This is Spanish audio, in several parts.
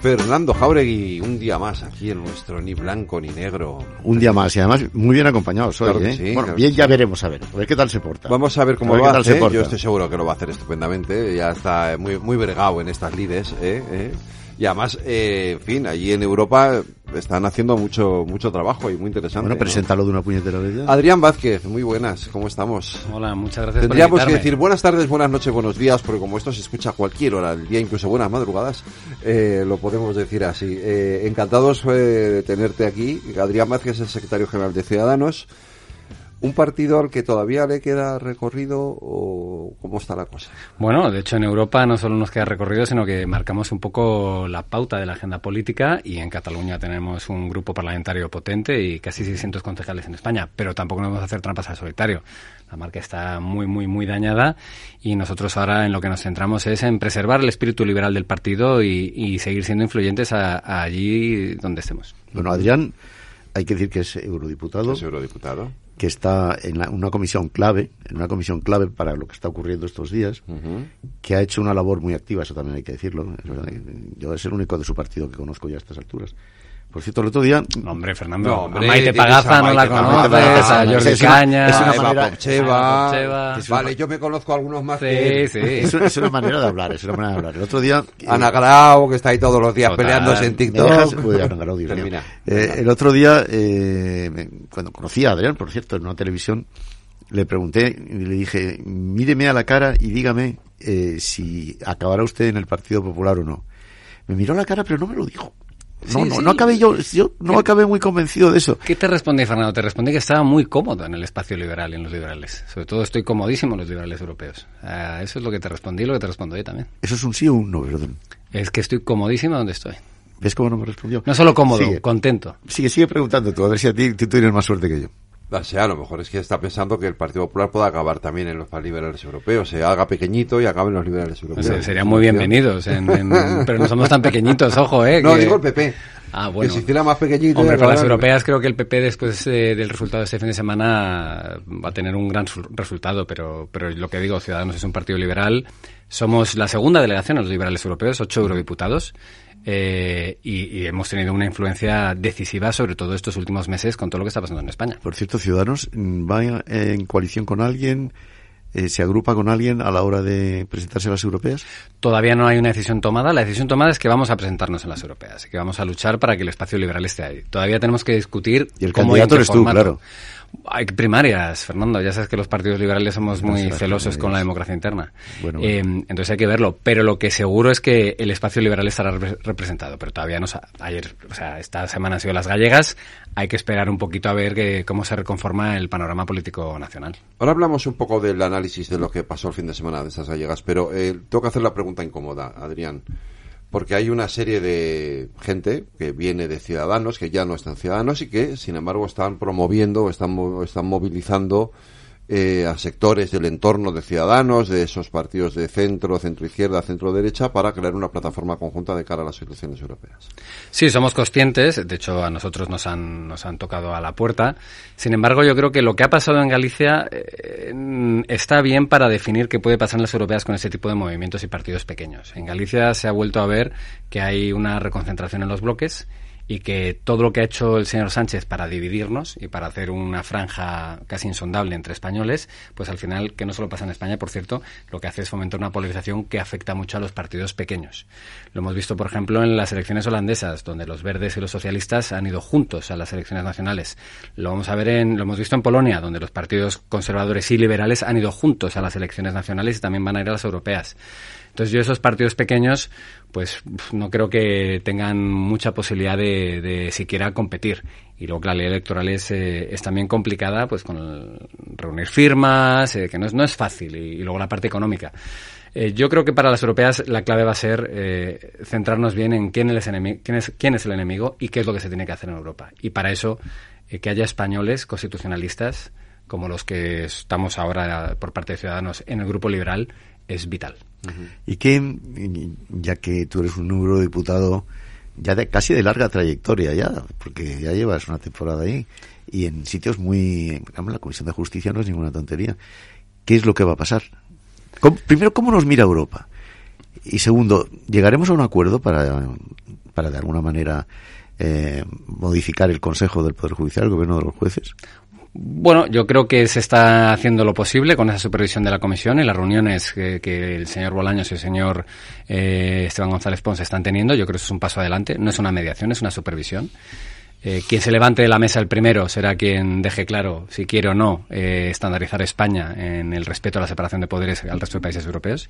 Fernando Jauregui, un día más aquí en nuestro ni blanco ni negro. Un día más y además muy bien acompañados hoy, Claro ¿eh? sí, bueno, claro bien ya sí. veremos a ver, a ver qué tal se porta. Vamos a ver cómo A ver lo qué tal se hace. porta. Yo estoy seguro que lo va a hacer estupendamente. Ya está muy muy vergado en estas lides, ¿eh? Y además, eh, en fin, allí en Europa están haciendo mucho mucho trabajo y muy interesante. bueno, ¿no? preséntalo de una puñetera vez. Adrián Vázquez, muy buenas, ¿cómo estamos? Hola, muchas gracias Tendríamos por que decir buenas tardes, buenas noches, buenos días, porque como esto se escucha a cualquier hora del día, incluso buenas madrugadas, eh, lo podemos decir así. Eh, encantados eh, de tenerte aquí. Adrián Vázquez es el secretario general de Ciudadanos. ¿Un partido al que todavía le queda recorrido o cómo está la cosa? Bueno, de hecho en Europa no solo nos queda recorrido, sino que marcamos un poco la pauta de la agenda política y en Cataluña tenemos un grupo parlamentario potente y casi 600 concejales en España, pero tampoco nos vamos a hacer trampas al solitario. La marca está muy, muy, muy dañada y nosotros ahora en lo que nos centramos es en preservar el espíritu liberal del partido y, y seguir siendo influyentes a- a allí donde estemos. Bueno, Adrián, hay que decir que es eurodiputado, Es eurodiputado. Que está en la- una comisión clave, en una comisión clave para lo que está ocurriendo estos días, que ha hecho una labor muy activa, eso también hay que decirlo. Yo es el único de su partido que conozco ya a estas alturas. Por cierto, el otro día... No, hombre, Fernando, No, hombre, a Maite Pagaza a no la Maite Pagaza, conoces, a es Jordi una- Caña, es una manera-. Es una- Vale, yo me conozco a algunos más Sí, que sí. Es, una- es una manera de hablar, es una manera de hablar. El otro día... eh, Ana Grau, que está ahí todos los días Total. peleándose en ¿Me TikTok. dejas? Uy, Ana Garau, Dios mío. Eh, el otro día, eh, cuando conocí a Adrián, por cierto, en una televisión, le pregunté y le dije, míreme a la cara y dígame eh, si acabará usted en el Partido Popular o no. Me miró a la cara, pero no me lo dijo. No, Sí, no, sí. no acabé yo, yo no acabé muy convencido de eso. ¿Qué te respondí, Fernando? Te respondí que estaba muy cómodo en el espacio liberal y en los liberales. Sobre todo estoy comodísimo en los liberales europeos. Ah, eso es lo que te respondí y lo que te respondo yo también. ¿Eso es un sí o un no, perdón? Es que estoy comodísimo donde estoy. ¿Ves cómo no me respondió? No solo cómodo, Sigue, contento. sigue, sigue preguntando tú, a ver si a ti tú tienes más suerte que yo. O sea, a lo mejor es que está pensando que el Partido Popular pueda acabar también en los liberales europeos. Se haga pequeñito y acabe en los liberales europeos. Se- serían muy bienvenidos, en- en- pero no somos tan pequeñitos, ojo, ¿eh? No, que- digo el PP. Ah, Que bueno. se hiciera más pequeñito. Hombre, para las europeas creo que el PP después eh, del resultado de este fin de semana va a tener un gran sul- resultado, pero, pero lo que digo, Ciudadanos es un partido liberal. Somos la segunda delegación a los liberales europeos, ocho eurodiputados, eh, y, y hemos tenido una influencia decisiva sobre todo estos últimos meses con todo lo que está pasando en España. Por cierto, Ciudadanos mm, va en- coalición con alguien, eh, se agrupa con alguien a la hora de presentarse a las europeas. Todavía no hay una decisión tomada. La decisión tomada es que vamos a presentarnos en las europeas y que vamos a luchar para que el espacio liberal esté ahí. Todavía tenemos que discutir Y el cómo candidato eres tú, claro. Hay primarias, Fernando. Ya sabes que los partidos liberales somos muy Gracias, celosos con la democracia interna. Bueno, Eh, bueno. entonces hay que verlo. Pero lo que seguro es que el espacio liberal estará repre- representado. Pero todavía no. Ayer, o sea, esta semana han sido las gallegas. Hay que esperar un poquito a ver que, cómo se reconforma el panorama político nacional. Ahora hablamos un poco del análisis de lo que pasó el fin de semana de esas gallegas, pero eh, tengo que hacer la pregunta incómoda, Adrián. Porque hay una serie de gente que viene de ciudadanos, que ya no están ciudadanos y que, sin embargo, están promoviendo, o están, están movilizando eh, a sectores del entorno de ciudadanos, de esos partidos de centro, centro izquierda, centro derecha, para crear una plataforma conjunta de cara a las elecciones europeas. Sí, somos conscientes, de hecho a nosotros nos han, nos han tocado a la puerta. Sin embargo, yo creo que lo que ha pasado en Galicia eh, está bien para definir qué puede pasar en las europeas con este tipo de movimientos y partidos pequeños. En Galicia se ha vuelto a ver que hay una reconcentración en los bloques y que todo lo que ha hecho el señor Sánchez para dividirnos y para hacer una franja casi insondable entre españoles, pues al final, que no solo pasa en España, por cierto, lo que hace es fomentar una polarización que afecta mucho a los partidos pequeños. Lo hemos visto, por ejemplo, en las elecciones holandesas, donde los verdes y los socialistas han ido juntos a las elecciones nacionales. Lo vamos a ver en, lo hemos visto en Polonia, donde los partidos conservadores y liberales han ido juntos a las elecciones nacionales y también van a ir a las europeas. Entonces yo esos partidos pequeños, pues no creo que tengan mucha posibilidad de, de siquiera competir. Y luego la ley electoral es, eh, es también complicada, pues con reunir firmas, eh, que no es, no es fácil. Y, luego la parte económica. Eh, yo creo que para las europeas la clave va a ser eh, centrarnos bien en quién es, quién, es, quién es el enemigo y qué es lo que se tiene que hacer en Europa. Y para eso, eh, que haya españoles constitucionalistas como los que estamos ahora por parte de Ciudadanos en el grupo liberal es vital. Y que, ya que tú eres un eurodiputado ya de, casi de larga trayectoria ya, porque ya llevas una temporada ahí, y en sitios muy... la Comisión de Justicia no es ninguna tontería. ¿Qué es lo que va a pasar? primero, ¿cómo nos mira Europa? Y segundo, ¿llegaremos a un acuerdo para, para de alguna manera eh, modificar el Consejo del Poder Judicial, el gobierno de los jueces? Bueno, yo creo que se está haciendo lo posible con esa supervisión de la comisión y las reuniones que, el señor Bolaños y el señor eh, Esteban González Pons están teniendo. Yo creo que eso es un paso adelante. No es una mediación, es una supervisión. Eh, quien se levante de la mesa el primero será quien deje claro si quiere o no eh, estandarizar España en el respeto a la separación de poderes al resto de países europeos.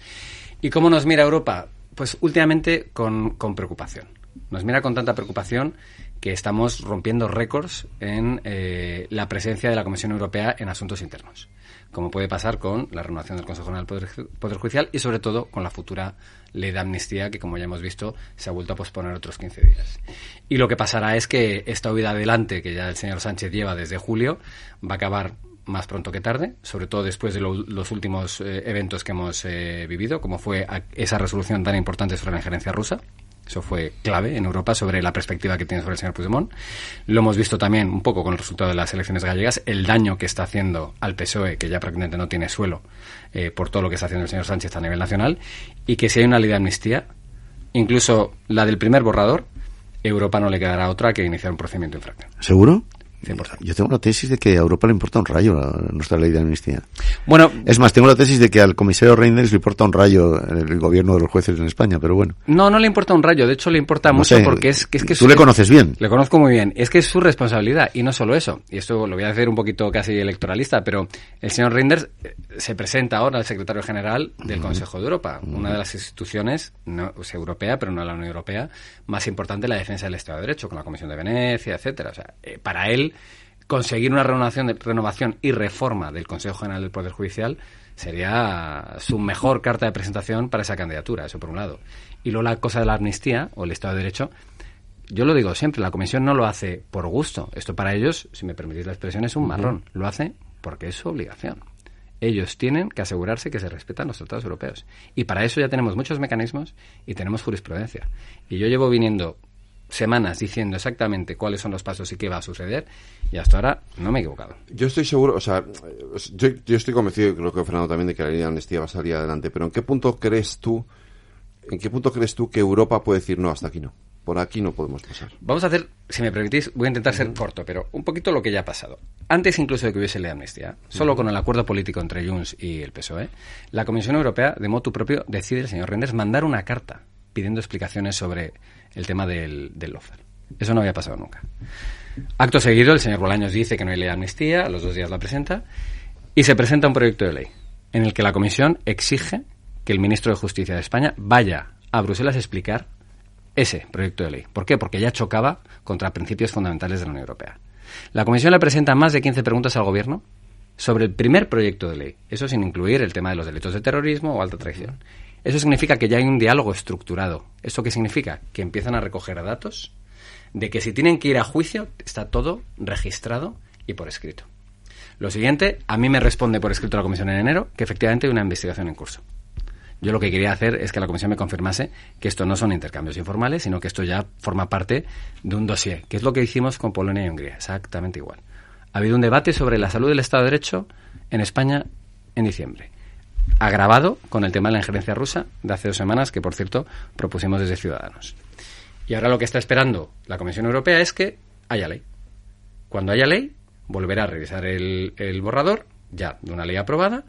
¿Y cómo nos mira Europa? Pues últimamente con, con preocupación. Nos mira con tanta preocupación que estamos rompiendo récords en eh, la presencia de la Comisión Europea en asuntos internos, como puede pasar con la renovación del Consejo General del Poder, Judicial y sobre todo con la futura ley de amnistía que, como ya hemos visto, se ha vuelto a posponer otros 15 días. Y lo que pasará es que esta huida adelante que ya el señor Sánchez lleva desde julio va a acabar más pronto que tarde, sobre todo después de los últimos eh, eventos que hemos eh, vivido, como fue esa resolución tan importante sobre la injerencia rusa, eso fue clave en Europa sobre la perspectiva que tiene sobre el señor Puigdemont. Lo hemos visto también un poco con el resultado de las elecciones gallegas, el daño que está haciendo al PSOE, que ya prácticamente no tiene suelo eh, por todo lo que está haciendo el señor Sánchez a nivel nacional, y que si hay una ley de amnistía, incluso la del primer borrador, Europa no le quedará otra que iniciar un procedimiento infracción. ¿Seguro? Yo tengo la tesis de que a Europa le importa un rayo nuestra ley de amnistía. Bueno, es más, tengo la tesis de que al comisario Reinders le importa un rayo el gobierno de los jueces en España, pero bueno. No, no le importa un rayo, de hecho le importa mucho porque es que es que tú le conoces bien. Le conozco muy bien, es que es su responsabilidad y no solo eso. Y esto lo voy a hacer un poquito casi electoralista, pero el señor Reinders eh, se presenta ahora al secretario general del Consejo de Europa, una de las instituciones no, pues, europea, pero no la Unión Europea, más importante en la defensa del Estado de Derecho, con la Comisión de Venecia, etcétera. O sea, eh, para él conseguir una renovación, de, renovación y reforma del Consejo General del Poder Judicial sería su mejor carta de presentación para esa candidatura, eso por un lado. Y luego la cosa de la amnistía o el Estado de Derecho, yo lo digo siempre, la Comisión no lo hace por gusto. Esto para ellos, si me permitís la expresión, es un marrón. Lo hace porque es su obligación. Ellos tienen que asegurarse que se respetan los tratados europeos. Y para eso ya tenemos muchos mecanismos y tenemos jurisprudencia. Y yo llevo viniendo semanas diciendo exactamente cuáles son los pasos y qué va a suceder y hasta ahora no me he equivocado. Yo estoy seguro, o sea, yo, estoy convencido, y creo que Fernando también, de que la ley de amnistía va a salir adelante, pero ¿en qué punto crees tú, en qué punto crees tú que Europa puede decir no, hasta aquí no? Por aquí no podemos pasar. Vamos a hacer, si me permitís, voy a intentar ser corto, pero un poquito lo que ya ha pasado. Antes incluso de que hubiese ley de amnistía, solo con el acuerdo político entre Junts y el PSOE, la Comisión Europea, de motu propio, decide el señor Renders mandar una carta pidiendo explicaciones sobre el tema del, del Eso no había pasado nunca. Acto seguido, el señor Bolaños dice que no hay ley de amnistía, a los dos días la presenta, y se presenta un proyecto de ley en el que la Comisión exige que el ministro de Justicia de España vaya a Bruselas a explicar ese proyecto de ley. ¿Por qué? Porque ya chocaba contra principios fundamentales de la Unión Europea. La Comisión le presenta más de 15 preguntas al Gobierno sobre el primer proyecto de ley, eso sin incluir el tema de los delitos de terrorismo o alta traición. Eso significa que ya hay un diálogo estructurado. ¿Eso qué significa? Que empiezan a recoger datos, de que si tienen que ir a juicio está todo registrado y por escrito. Lo siguiente, a mí me responde por escrito la comisión en enero que efectivamente hay una investigación en curso. Yo lo que quería hacer es que la comisión me confirmase que esto no son intercambios informales, sino que esto ya forma parte de un dossier, que es lo que hicimos con Polonia y Hungría, exactamente igual. Ha habido un debate sobre la salud del Estado de Derecho en España en diciembre agravado con el tema de la injerencia rusa de hace dos semanas, que por cierto propusimos desde Ciudadanos. Y ahora lo que está esperando la Comisión Europea es que haya ley. Cuando haya ley, volverá a revisar el, borrador, ya de una ley aprobada,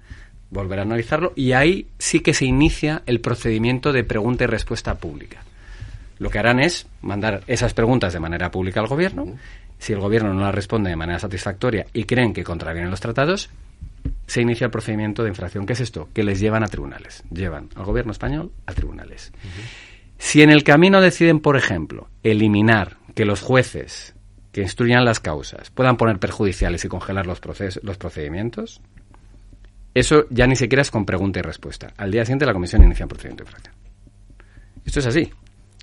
volverá a analizarlo y ahí sí que se inicia el procedimiento de pregunta y respuesta pública. Lo que harán es mandar esas preguntas de manera pública al gobierno. Si el gobierno no las responde de manera satisfactoria y creen que contravienen los tratados, se inicia el procedimiento de infracción. ¿Qué es esto? Que les llevan a tribunales. Llevan al gobierno español a tribunales. Si en el camino deciden, por ejemplo, eliminar que los jueces que instruyan las causas puedan poner perjudiciales y congelar los, los procedimientos, eso ya ni siquiera es con pregunta y respuesta. Al día siguiente la comisión inicia un procedimiento de infracción. Esto es así.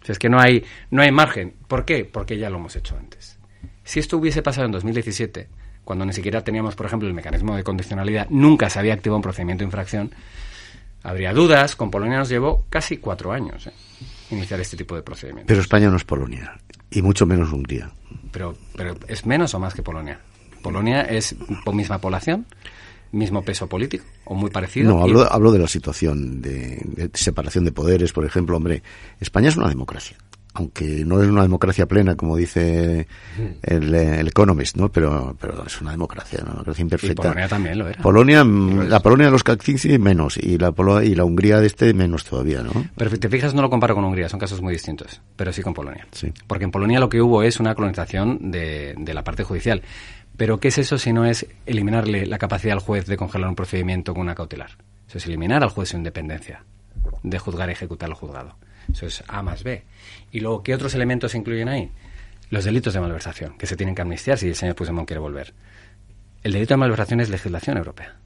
es que no hay, no hay margen. ¿Por qué? Porque ya lo hemos hecho antes. Si esto hubiese pasado en 2017, cuando ni siquiera teníamos, por ejemplo, el mecanismo de condicionalidad, nunca se había activado un procedimiento de infracción, Habría dudas. Con Polonia nos llevó casi cuatro años ¿eh? iniciar este tipo de procedimientos. Pero España no es Polonia, y mucho menos Hungría. Pero, pero ¿es menos o más que Polonia? Polonia es misma población, mismo peso político, o muy parecido. No, y- hablo, hablo de la situación de, de separación de poderes, por ejemplo. Hombre, España es una democracia. Aunque no es una democracia plena, como dice el, eh, el Economist, ¿no? Pero, pero es una democracia, una democracia y imperfecta. Polonia también lo era. Polonia, mm, la Polonia de los Kaczynski menos, y la, Polo- y la Hungría de este menos todavía, ¿no? Pero si te fijas, no lo comparo con Hungría, son casos muy distintos, pero sí con Polonia. Sí. Porque en Polonia lo que hubo es una colonización de, de la parte judicial. Pero ¿qué es eso si no es eliminarle la capacidad al juez de congelar un procedimiento con una cautelar? Eso es eliminar al juez su independencia de juzgar y ejecutar al juzgado. Eso es A más B. Y luego, ¿qué otros elementos se incluyen ahí? Los delitos de malversación, que se tienen que amnistiar si el señor Puigdemont quiere volver. El delito de malversación es legislación europea.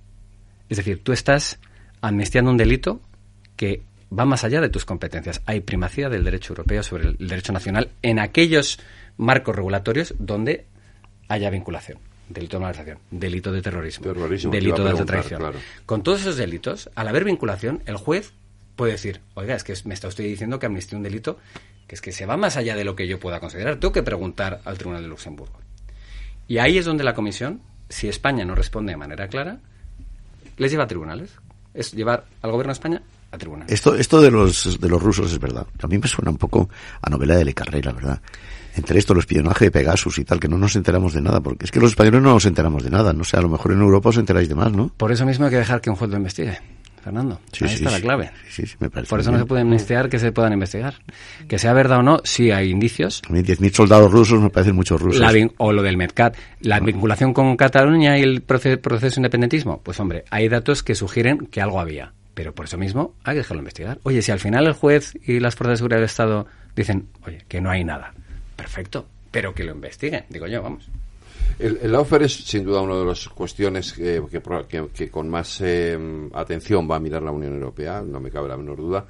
Es decir, tú estás amnistiando un delito que va más allá de tus competencias. Hay primacía del derecho europeo sobre el derecho nacional en aquellos marcos regulatorios donde haya vinculación. Delito de malversación, delito de terrorismo, Terrorismo, te delito de alta traición. claro. Con todos esos delitos, al haber vinculación, el juez puede decir, oiga, es que me está usted diciendo que amnistía un delito que es que se va más allá de lo que yo pueda considerar. Tengo que preguntar al Tribunal de Luxemburgo. Y ahí es donde la Comisión, si España no responde de manera clara, les lleva a tribunales. Es llevar al gobierno de España a tribunales. Esto, esto de los, de los rusos es verdad. A mí me suena un poco a novela de Le Carré, la verdad. Entre esto, el espionaje de Pegasus y tal, que no nos enteramos de nada, porque es que los españoles no nos enteramos de nada. No sé, a lo mejor en Europa os enteráis de más, ¿no? Por eso mismo hay que dejar que un juez lo investigue, Fernando. Sí, ahí sí, está la clave. Me parece Por eso no se bien. puede amnistiar que se puedan investigar. Que sea verdad o no, sí hay indicios. A mí 10.000 soldados rusos me parecen muchos rusos. La o lo del Medcat. La vinculación con Cataluña y el proce- proceso de independentismo. Pues hombre, hay datos que sugieren que algo había. Pero por eso mismo hay que dejarlo investigar. Oye, si al final el juez y las fuerzas de seguridad del Estado dicen, oye, que no hay nada. Perfecto. Pero que lo investiguen. Digo yo, vamos. El, el lawfare es sin duda una de las cuestiones que, que pro- que- que con más eh, atención va a mirar la Unión Europea, no me cabe la menor duda.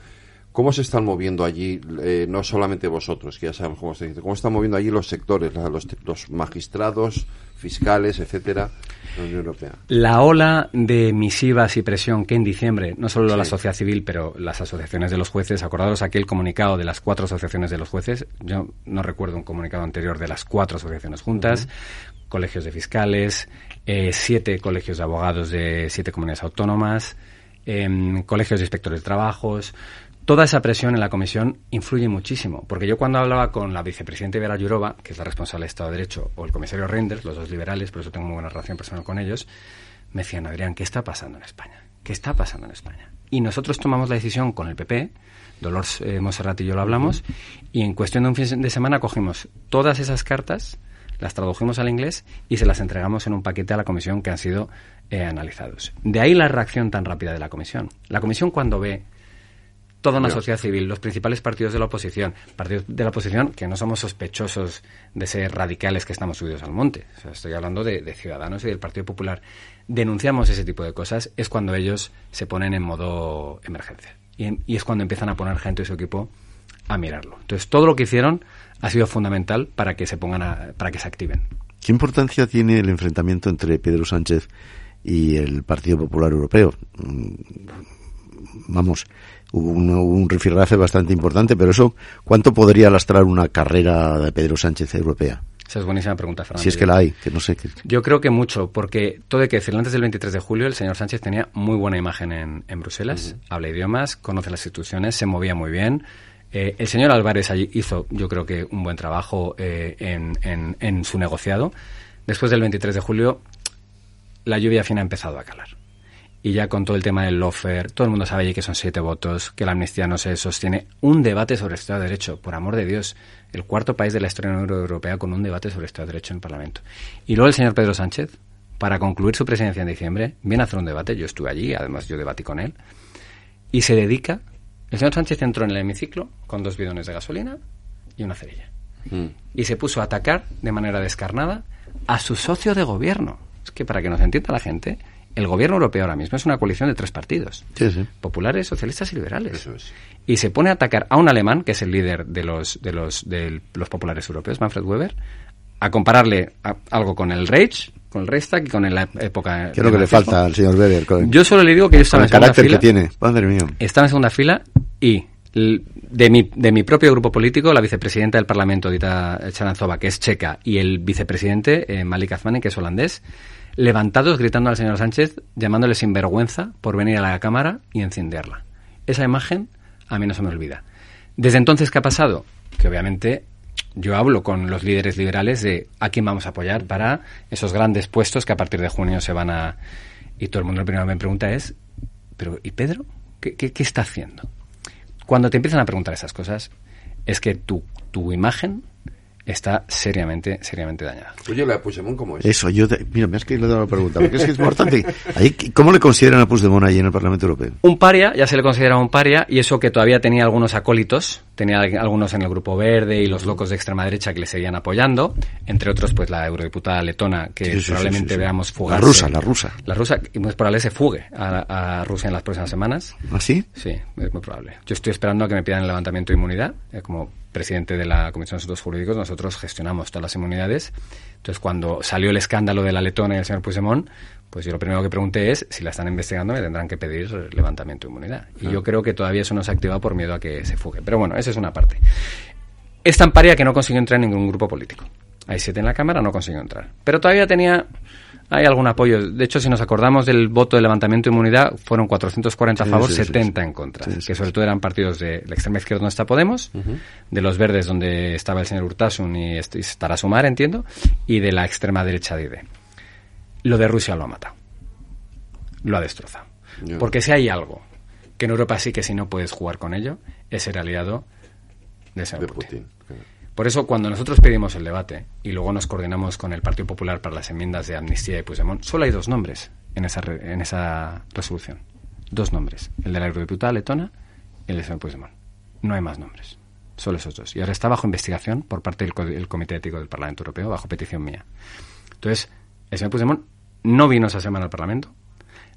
¿Cómo se están moviendo allí, eh, no solamente vosotros, que ya sabemos cómo se dice, cómo están moviendo allí los sectores, los, los magistrados, fiscales, etcétera, la Unión Europea? La ola de misivas y presión que en diciembre, no solo la sociedad civil, pero las asociaciones de los jueces, acordados aquel comunicado de las cuatro asociaciones de los jueces, yo no recuerdo un comunicado anterior de las cuatro asociaciones juntas, colegios de fiscales, eh, siete colegios de abogados de siete comunidades autónomas, em, colegios de inspectores de trabajos. Toda esa presión en la comisión influye muchísimo, porque yo cuando hablaba con la vicepresidenta Vera Yurova, que es la responsable de Estado de Derecho, o el comisario Reinders, los dos liberales, por eso tengo muy buena relación personal con ellos, me decían, Adrián, ¿qué está pasando en España? ¿Qué está pasando en España? Y nosotros tomamos la decisión con el PP, Dolores eh, Monserrat y yo lo hablamos, y en cuestión de un fin de semana cogimos todas esas cartas, las tradujimos al inglés y se las entregamos en un paquete a la comisión que han sido eh, analizados. De ahí la reacción tan rápida de la comisión. La comisión cuando ve toda una sociedad civil, los principales partidos de la oposición, partidos de la oposición que no somos sospechosos de ser radicales que estamos subidos al monte. O sea, estoy hablando de, de Ciudadanos y del Partido Popular. Denunciamos ese tipo de cosas, es cuando ellos se ponen en modo emergencia. Y, y es cuando empiezan a poner gente de su equipo a mirarlo. Entonces, todo lo que hicieron ha sido fundamental para que se pongan a- para que se activen. ¿Qué importancia tiene el enfrentamiento entre Pedro Sánchez y el Partido Popular Europeo? Mm, Vamos, hubo un, un rifirrafe bastante importante, pero eso, ¿cuánto podría lastrar una carrera de Pedro Sánchez europea? Esa es buenísima pregunta, Fernando. Si es que la hay, que no sé. Yo creo que mucho, porque todo hay que decirlo, antes del 23 de julio el señor Sánchez tenía muy buena imagen en, en Bruselas, habla idiomas, conoce las instituciones, se movía muy bien. Eh, el señor Álvarez hizo, yo creo que, un buen trabajo eh, en, su negociado. Después del 23 de julio, la lluvia fina ha empezado a calar. Y ya con todo el tema del lofer, todo el mundo sabe que son siete votos, que la amnistía no se sostiene. Un debate sobre el Estado de Derecho, por amor de Dios. El cuarto país de la historia Europea con un debate sobre el Estado de Derecho en el Parlamento. Y luego el señor Pedro Sánchez, para concluir su presidencia en diciembre, viene a hacer un debate. Yo estuve allí, además yo debatí con él. Y se dedica. El señor Sánchez entró en el hemiciclo con dos bidones de gasolina y una cerilla Mm. y se puso a atacar de manera descarnada a su socio de gobierno. Es que para que nos entienda la gente, el gobierno europeo ahora mismo es una coalición de tres partidos. Sí, sí. Populares, socialistas y liberales. Eso es. Y se pone a atacar a un alemán, que es el líder de los, de los, de los populares europeos, Manfred Weber, a compararle a- algo con el Reich con el Reichstag y con la época. ¿Qué es lo que le falta al señor Weber? Con, Yo solo le digo que yo estaba el en segunda carácter fila. que tiene. Madre mía. Estaba en segunda fila y de mi, de mi propio grupo político, la vicepresidenta del Parlamento, Dita Charanzova, que es checa, y el vicepresidente, eh, Malik Azmani, que es holandés, levantados gritando al señor Sánchez, llamándole sinvergüenza por venir a la Cámara y encenderla. Esa imagen a mí no se me olvida. Desde entonces, ¿qué ha pasado? Que obviamente yo hablo con los líderes liberales de a quién vamos a apoyar para esos grandes puestos que a partir de junio se van a... Y todo el mundo lo primero que me pregunta es, pero ¿y Pedro? ¿Qué, qué, qué está haciendo? Cuando te empiezan a preguntar esas cosas, es que tu, tu imagen está seriamente, seriamente dañada. Oye, la de Puigdemont, ¿cómo es? Eso, yo. te- mira, me has querido dar la pregunta. Porque es que es importante. Ahí, ¿Cómo le consideran a Puigdemont ahí en el Parlamento Europeo? Un paria, ya se le considera un paria, y eso que todavía tenía algunos acólitos, tenía algunos en el Grupo Verde y los locos de extrema derecha que le seguían apoyando, entre otros, pues la eurodiputada letona, que Sí, sí, sí, probablemente sí, sí. veamos La fugarse. rusa, la rusa. La rusa, y muy probable se fugue a, a Rusia en las próximas semanas. ¿Ah, sí? Sí, es muy probable. Yo estoy esperando a que me pidan el levantamiento de inmunidad. Eh, como presidente de la Comisión de Asuntos Jurídicos, nosotros gestionamos todas las inmunidades. Entonces, cuando salió el escándalo de la letona y el señor Puigdemont, pues yo lo primero que pregunté es si la están investigando me tendrán que pedir levantamiento de inmunidad. Y yo creo que todavía eso no se ha activado por miedo a que se fugue. Pero bueno, esa es una parte. Es tan paria que no consiguió entrar en ningún grupo político. Hay siete en la Cámara, no consiguió entrar. Pero todavía tenía hay algún apoyo. De hecho, si nos acordamos del voto de levantamiento de inmunidad, fueron 440 a favor, sí, sí, 70 sí. en contra. Que sobre todo eran partidos de la extrema izquierda donde está Podemos, de los verdes donde estaba el señor Urtasun y, est- y estará Sumar, entiendo, y de la extrema derecha de ID. Lo de Rusia lo ha matado. Lo ha destrozado. Porque si hay algo que en Europa sí que si no puedes jugar con ello, es ser aliado de señor de Putin. Putin. Por eso, cuando nosotros pedimos el debate y luego nos coordinamos con el Partido Popular para las enmiendas de amnistía y Puigdemont, solo hay dos nombres en esa, re- en esa resolución. Dos nombres. El de la eurodiputada letona y el del señor Puigdemont. No hay más nombres. Solo esos dos. Y ahora está bajo investigación por parte del, co- del Comité Ético del Parlamento Europeo, bajo petición mía. Entonces, el señor Puigdemont no vino esa semana al Parlamento.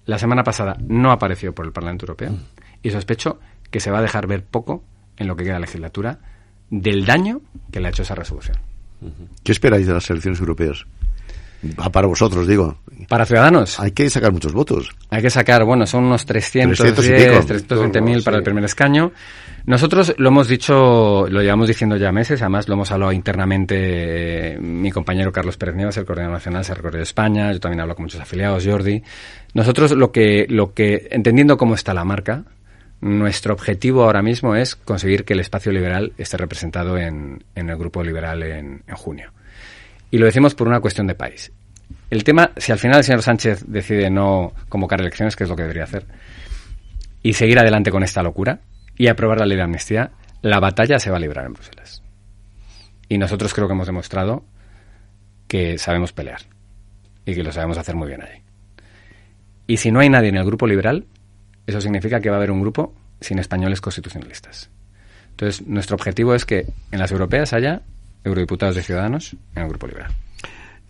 La semana pasada no apareció por el Parlamento Europeo. Y sospecho que se va a dejar ver poco en lo que queda de legislatura del daño que le ha hecho esa resolución. ¿Qué esperáis de las elecciones europeas? Ah, para vosotros, digo. Para Ciudadanos, Hay que sacar muchos votos. hay que sacar, bueno, son unos 310, 300 y pico. 320 mil para Sí. el primer escaño. Nosotros lo hemos dicho, lo llevamos diciendo ya meses, además lo hemos hablado internamente, eh, mi compañero Carlos Pérez Nieves, el coordinador nacional, ha recorrido España, yo también hablo con muchos afiliados, Jordi. Nosotros lo que, lo que, entendiendo cómo está la marca, nuestro objetivo ahora mismo es conseguir que el espacio liberal esté representado en, en el grupo liberal en, en junio. Y lo decimos por una cuestión de país. El tema, si al final el señor Sánchez decide no convocar elecciones, que es lo que debería hacer, y seguir adelante con esta locura y aprobar la ley de amnistía, la batalla se va a librar en Bruselas. Y nosotros creo que hemos demostrado que sabemos pelear y que lo sabemos hacer muy bien allí. Y si no hay nadie en el grupo liberal, eso significa que va a haber un grupo sin españoles constitucionalistas. Entonces, nuestro objetivo es que en las europeas haya eurodiputados de Ciudadanos en el grupo liberal.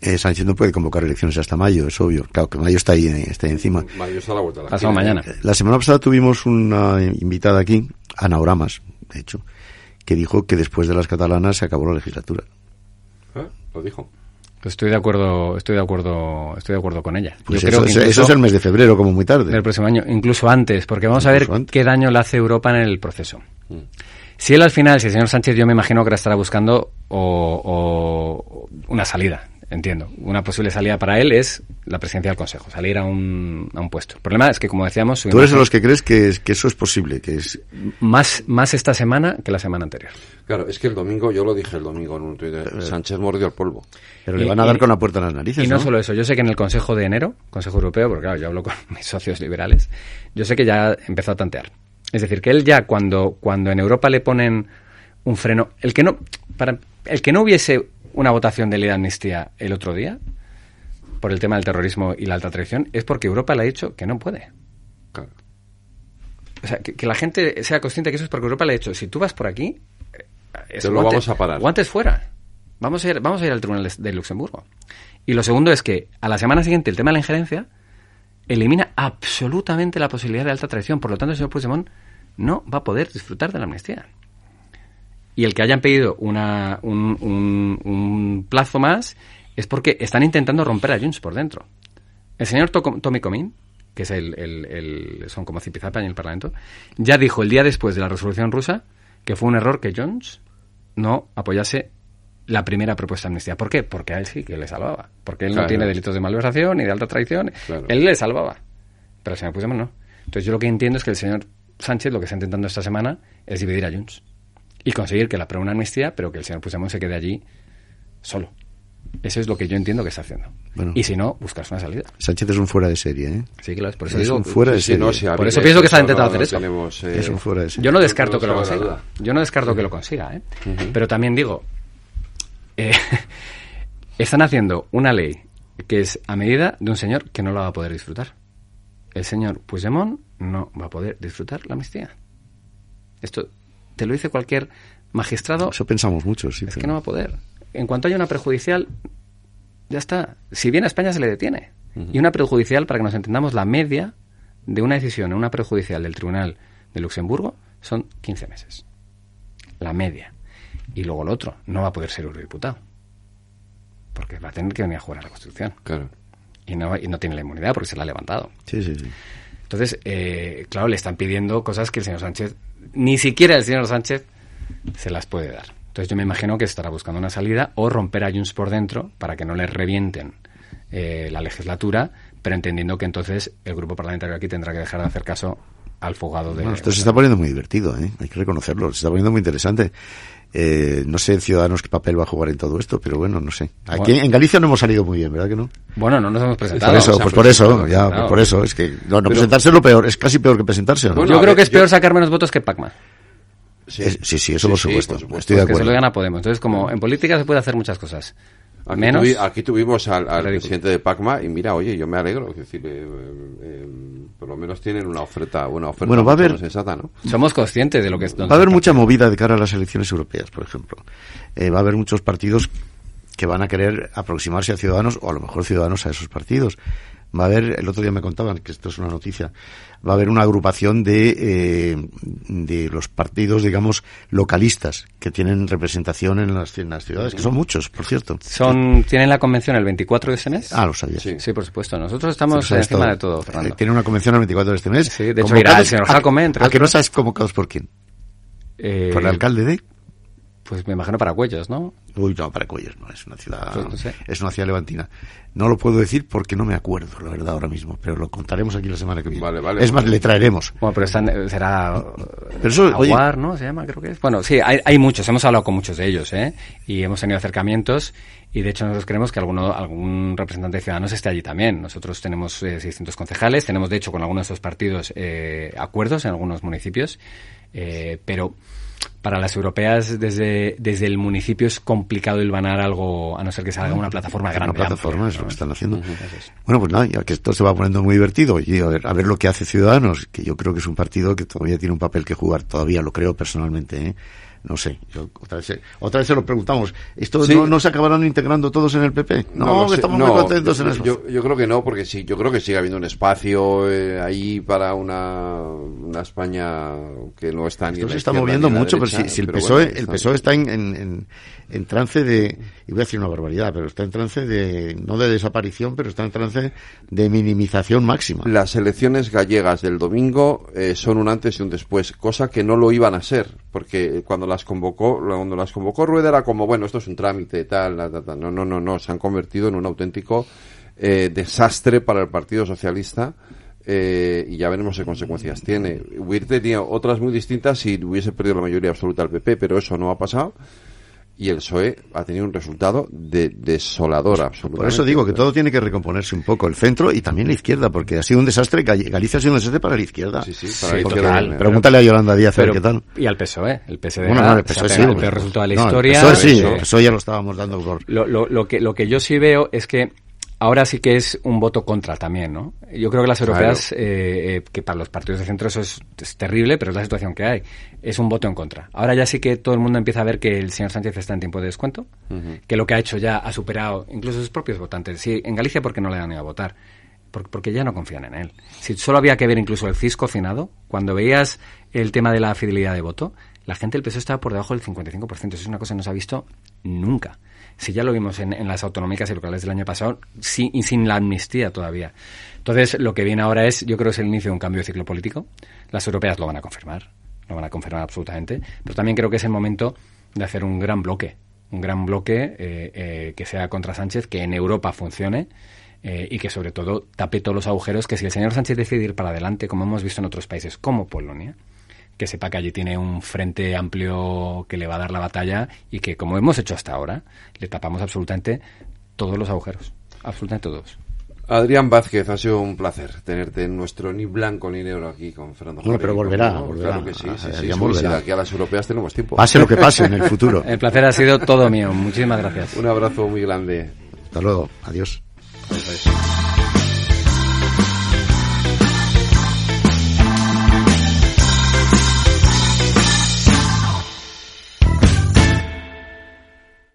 Eh, Sánchez no puede convocar elecciones hasta mayo, es obvio. Claro que mayo está ahí, eh, está ahí encima. Mayo está a la vuelta de la Pasado mañana. La semana pasada tuvimos una invitada aquí, Ana Oramas, de hecho, que dijo que después de las catalanas se acabó la legislatura. ¿Eh? Lo dijo. Pues estoy de acuerdo, estoy de acuerdo, estoy de acuerdo con ella. Pues Yo eso, creo que eso- incluso eso es el mes de febrero, como muy tarde. del próximo año, incluso antes, porque vamos a ver antes. qué daño le hace Europa en el proceso. Si él al final, si el señor Sánchez, yo me imagino que la estará buscando o, o una salida, entiendo. Una posible salida para él es la presidencia del Consejo, salir a un, a un puesto. El problema es que, como decíamos, Tú eres de los que crees que, es- que eso es posible, que es más, más esta semana que la semana anterior. Claro, es que el domingo, yo lo dije el domingo en un tuit, Sánchez mordió el polvo. pero Y- le van a dar y- con la puerta en las narices. Y no, ¿no? solo eso, yo sé que en el Consejo de enero, Consejo Europeo, porque claro, yo hablo con mis socios liberales, yo sé que ya empezó a tantear. Es decir, que él ya cuando, cuando en Europa le ponen un freno, el que no, para, el que no hubiese una votación de ley de amnistía el otro día, por el tema del terrorismo y la alta traición, es porque Europa le ha dicho que no puede. Claro. O sea, que, que la gente sea consciente que eso es porque Europa le ha dicho, si tú vas por aquí, eh, es Te lo vamos a parar. Guantes fuera. Vamos a ir, vamos a ir al Tribunal de, de Luxemburgo. Y lo segundo es que a la semana siguiente el tema de la injerencia elimina absolutamente la posibilidad de alta traición. Por lo tanto, el señor Puigdemont no va a poder disfrutar de la amnistía. Y el que hayan pedido una, un, un- un plazo más es porque están intentando romper a Junts por dentro. El señor Tommy Comín, que es el, el, son como Zipizapa en el Parlamento, ya dijo el día después de la resolución rusa que fue un error que Jones no apoyase la primera propuesta de amnistía. ¿Por qué? Porque a él sí que le salvaba. Porque él no tiene delitos de malversación ni de alta traición. Él le salvaba. Pero el señor Puigdemont no. Entonces yo lo que entiendo es que el señor Sánchez lo que está intentando esta semana es dividir a Junts y conseguir que la apruebe una amnistía, pero que el señor Puigdemont se quede allí solo. Eso es lo que yo entiendo que está haciendo. y si no, buscas una salida. Sánchez es un fuera de serie, ¿eh? Sí, claro, por eso digo. Un fuera de serie. por eso pienso que está intentando hacer eso. Eh, es un fuera de serie. Yo no descarto que lo consiga. Yo no descarto que lo consiga, ¿eh? Pero también digo, eh, están haciendo una ley que es a medida de un señor que no la va a poder disfrutar. El señor Puigdemont no va a poder disfrutar la amnistía. Esto te lo dice cualquier magistrado. Eso pensamos mucho, sí. Es que no va a poder en cuanto haya una prejudicial, ya está. Si viene a España se le detiene. Y una prejudicial, para que nos entendamos, la media de una decisión en una prejudicial del Tribunal de Luxemburgo son 15 meses. La media. Y luego el otro, no va a poder ser eurodiputado. Porque va a tener que venir a jugar a la Constitución. Claro. Y no, y no tiene la inmunidad porque se la ha levantado. Sí, sí, sí. Entonces, eh, claro, le están pidiendo cosas que el señor Sánchez, ni siquiera el señor Sánchez, se las puede dar. Entonces yo me imagino que estará buscando una salida o romper a Junts por dentro para que no le revienten eh, la legislatura, pero entendiendo que entonces el grupo parlamentario aquí tendrá que dejar de hacer caso al fogado de... esto se está poniendo muy divertido, ¿eh? hay que reconocerlo, se está poniendo muy interesante. Eh, no sé Ciudadanos qué papel va a jugar en todo esto, pero bueno, no sé. Aquí en Galicia no hemos salido muy bien, ¿verdad que no? Bueno, no nos hemos presentado. Por eso, pues por eso, ya, por eso, es que no, presentarse es lo peor, es casi peor que presentarse. yo creo que es peor sacar menos votos que Pacma. Sí, sí, eso por, supuesto. Estoy de acuerdo. Que se lo gana Podemos. Entonces, como en política se puede hacer muchas cosas. Aquí, Menos, aquí tuvimos al, presidente de Pacma y mira, oye, yo me alegro. Es decir, eh, eh, por lo menos tienen una oferta, una oferta bueno, va a haber, sensata, ¿no? Somos conscientes de lo que es. Va a haber mucha movida de cara a las elecciones europeas, por ejemplo. Eh, va a haber muchos partidos que van a querer aproximarse a Ciudadanos o a lo mejor Ciudadanos a esos partidos va a haber, el otro día me contaban, que esto es una noticia, va a haber una agrupación de, eh, de los partidos, digamos, localistas que tienen representación en las, en las, ciudades, que son muchos, por cierto. Son, ¿Tienen la convención el 24 de este mes? Ah, lo sabía. Sí, sí por supuesto. Nosotros estamos encima de todo, Fernando. Tiene una convención el 24 de este mes. Sí, de hecho irá el señor Jacome, entre ¿A, que no sabes convocados por quién? Eh, ¿Por el alcalde de...? Pues me imagino para Cuellos, ¿no? Uy, no, para Cuellos no, es una ciudad, pues es una ciudad levantina. No lo puedo decir porque no me acuerdo, la verdad, ahora mismo, pero lo contaremos aquí la semana que viene. Vale, vale. Es más, le traeremos. Bueno, pero será pero eso, Aguar, ¿no? Se llama, creo que es. Bueno, sí, hay, hay muchos, hemos hablado con muchos de ellos, ¿eh? Y hemos tenido acercamientos y de hecho nosotros creemos que alguno, algún representante de Ciudadanos esté allí también. Nosotros tenemos eh, 600 concejales, tenemos de hecho con algunos de esos partidos eh, acuerdos en algunos municipios, eh, pero para las europeas desde, desde el municipio es complicado ilvanar algo, a no ser que salga una plataforma grande. Una plataforma es lo que están haciendo. Bueno, pues nada, ya que esto se va poniendo muy divertido, y a ver, a ver lo que hace Ciudadanos, que yo creo que es un partido que todavía tiene un papel que jugar, todavía lo creo personalmente, ¿eh? No sé, otra, vez, otra vez se lo preguntamos. ¿Esto no, se acabarán integrando todos en el PP? No, estamos muy contentos en eso. Yo, yo, creo que no, porque sí, yo creo que sigue habiendo un espacio eh, ahí para una, una España que no está ni Esto se está moviendo mucho, pero si, el, PSOE, el PSOE está en, en, en, trance de, y voy a decir una barbaridad, pero está en trance de, no de desaparición, pero está en trance de minimización máxima. Las elecciones gallegas del domingo eh, son un antes y un después, cosa que no lo iban a ser, porque cuando la las convocó, cuando las convocó Rueda era como, bueno, esto es un trámite, tal, tal, no, no, no, no, se han convertido en un auténtico eh, desastre para el Partido Socialista. Eh, y ya veremos qué consecuencias tiene. Hubiera tenido otras muy distintas si hubiese perdido la mayoría absoluta al PP, pero eso no ha pasado y el PSOE ha tenido un resultado de, desolador absolutamente. Por eso digo que todo tiene que recomponerse un poco, el centro y también la izquierda, porque ha sido un desastre, Galicia ha sido un desastre para la izquierda. Sí, sí, para la izquierda. Pregúntale a Yolanda Díaz a ver qué tal. Y al PSOE, el PSOE, bueno, no, el PSOE sí, el peor resultado de la historia. El PSOE sí, el PSOE ya lo estábamos dando por... Lo, lo, lo, que, lo que yo sí veo es que ahora sí que es un voto contra también, ¿no? Yo creo que las europeas, eh, eh, que para los partidos de centro eso es, terrible, pero es la situación que hay, es un voto en contra. Ahora ya sí que todo el mundo empieza a ver que el señor Sánchez está en tiempo de descuento, que lo que ha hecho ya ha superado incluso sus propios votantes. Sí, en Galicia, ¿por qué no le han ido a votar? Porque ya no confían en él. Si solo había que ver incluso el CIS cocinado, cuando veías el tema de la fidelidad de voto, la gente del PSOE estaba por debajo del 55%. Eso es una cosa que no se ha visto nunca. Si ya lo vimos en, las autonómicas y locales del año pasado, sin, y sin la amnistía todavía. Entonces, lo que viene ahora es, yo creo, es el inicio de un cambio de ciclo político. Las europeas lo van a confirmar, lo van a confirmar absolutamente, pero también creo que es el momento de hacer un gran bloque, un gran bloque eh, eh, que sea contra Sánchez, que en Europa funcione eh, y que sobre todo tape todos los agujeros que si el señor Sánchez decide ir para adelante, como hemos visto en otros países como Polonia, que sepa que allí tiene un frente amplio que le va a dar la batalla y que, como hemos hecho hasta ahora, le tapamos absolutamente todos los agujeros. Absolutamente todos. Adrián Vázquez, ha sido un placer tenerte en nuestro ni blanco ni negro aquí con Fernando No, pero volverá, volverá. Claro que sí, sí, sí, aquí a las europeas tenemos tiempo. Pase lo que pase en el futuro. el placer ha sido todo mío. Muchísimas gracias. Un abrazo muy grande. Hasta luego. Adiós. Adiós.